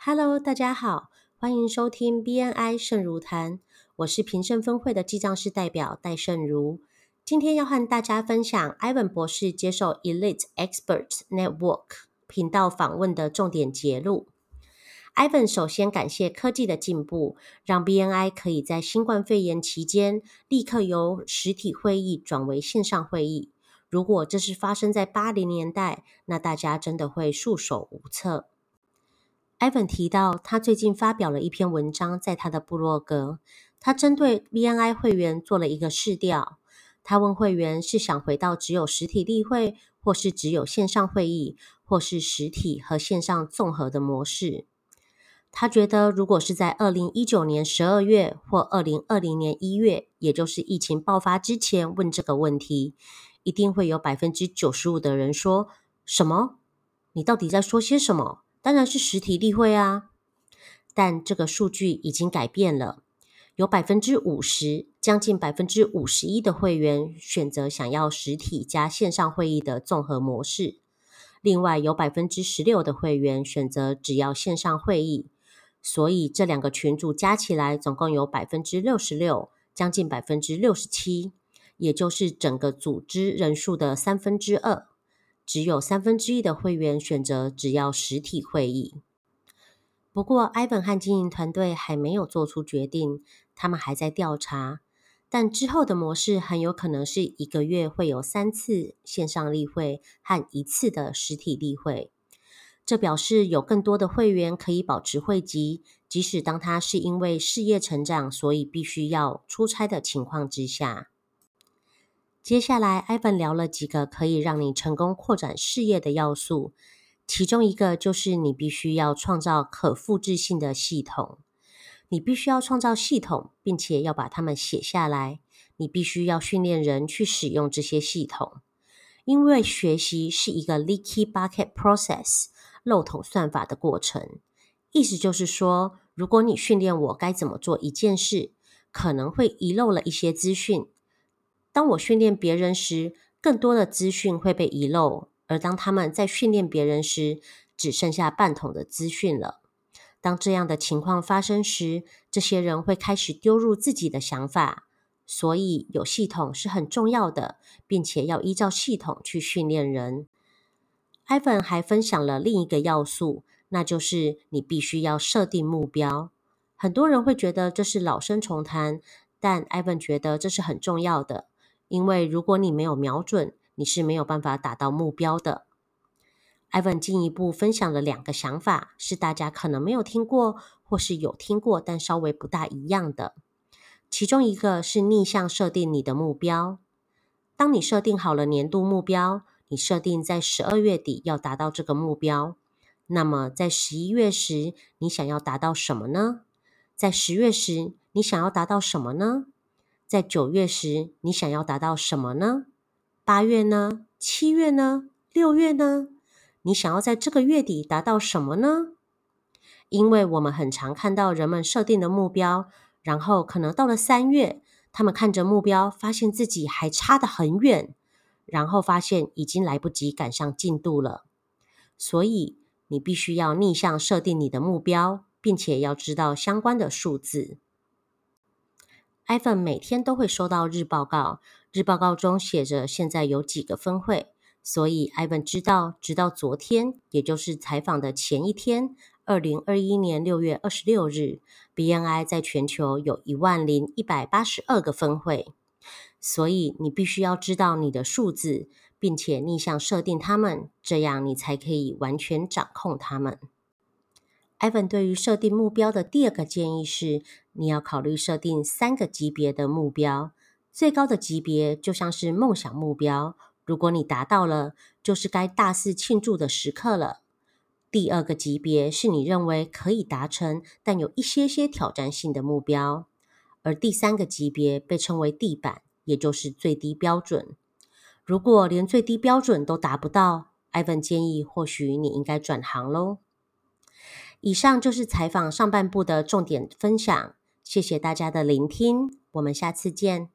Hello，大家好，欢迎收听 BNI 盛如谈，我是平盛分会的记账师代表戴盛如。今天要和大家分享 Ivan 博士接受 Elite Expert Network 频道访问的重点节录。Ivan 首先感谢科技的进步，让 BNI 可以在新冠肺炎期间立刻由实体会议转为线上会议。如果这是发生在八零年代，那大家真的会束手无策。Ivan 提到，他最近发表了一篇文章在他的部落格，他针对 BNI 会员做了一个试调。他问会员是想回到只有实体例会，或是只有线上会议，或是实体和线上综合的模式。他觉得，如果是在二零一九年十二月或二零二零年一月，也就是疫情爆发之前问这个问题，一定会有百分之九十五的人说：“什么？你到底在说些什么？”当然是实体例会啊，但这个数据已经改变了，有百分之五十，将近百分之五十一的会员选择想要实体加线上会议的综合模式，另外有百分之十六的会员选择只要线上会议，所以这两个群组加起来总共有百分之六十六，将近百分之六十七，也就是整个组织人数的三分之二。只有三分之一的会员选择只要实体会议。不过，Ivan 和经营团队还没有做出决定，他们还在调查。但之后的模式很有可能是一个月会有三次线上例会和一次的实体例会。这表示有更多的会员可以保持会籍，即使当他是因为事业成长，所以必须要出差的情况之下。接下来，Ivan 聊了几个可以让你成功扩展事业的要素，其中一个就是你必须要创造可复制性的系统。你必须要创造系统，并且要把它们写下来。你必须要训练人去使用这些系统，因为学习是一个 leaky bucket process 漏桶算法的过程。意思就是说，如果你训练我该怎么做一件事，可能会遗漏了一些资讯。当我训练别人时，更多的资讯会被遗漏；而当他们在训练别人时，只剩下半桶的资讯了。当这样的情况发生时，这些人会开始丢入自己的想法。所以，有系统是很重要的，并且要依照系统去训练人。Ivan 还分享了另一个要素，那就是你必须要设定目标。很多人会觉得这是老生重谈，但 Ivan 觉得这是很重要的。因为如果你没有瞄准，你是没有办法达到目标的。Ivan 进一步分享了两个想法，是大家可能没有听过，或是有听过，但稍微不大一样的。其中一个是逆向设定你的目标。当你设定好了年度目标，你设定在十二月底要达到这个目标，那么在十一月时，你想要达到什么呢？在十月时，你想要达到什么呢？在九月时，你想要达到什么呢？八月呢？七月呢？六月呢？你想要在这个月底达到什么呢？因为我们很常看到人们设定的目标，然后可能到了三月，他们看着目标，发现自己还差得很远，然后发现已经来不及赶上进度了。所以，你必须要逆向设定你的目标，并且要知道相关的数字。Ivan 每天都会收到日报告，日报告中写着现在有几个分会，所以 Ivan 知道，直到昨天，也就是采访的前一天，二零二一年六月二十六日，BNI 在全球有一万零一百八十二个分会，所以你必须要知道你的数字，并且逆向设定它们，这样你才可以完全掌控它们。Ivan 对于设定目标的第二个建议是，你要考虑设定三个级别的目标。最高的级别就像是梦想目标，如果你达到了，就是该大肆庆祝的时刻了。第二个级别是你认为可以达成，但有一些些挑战性的目标。而第三个级别被称为地板，也就是最低标准。如果连最低标准都达不到，Ivan 建议或许你应该转行喽。以上就是采访上半部的重点分享，谢谢大家的聆听，我们下次见。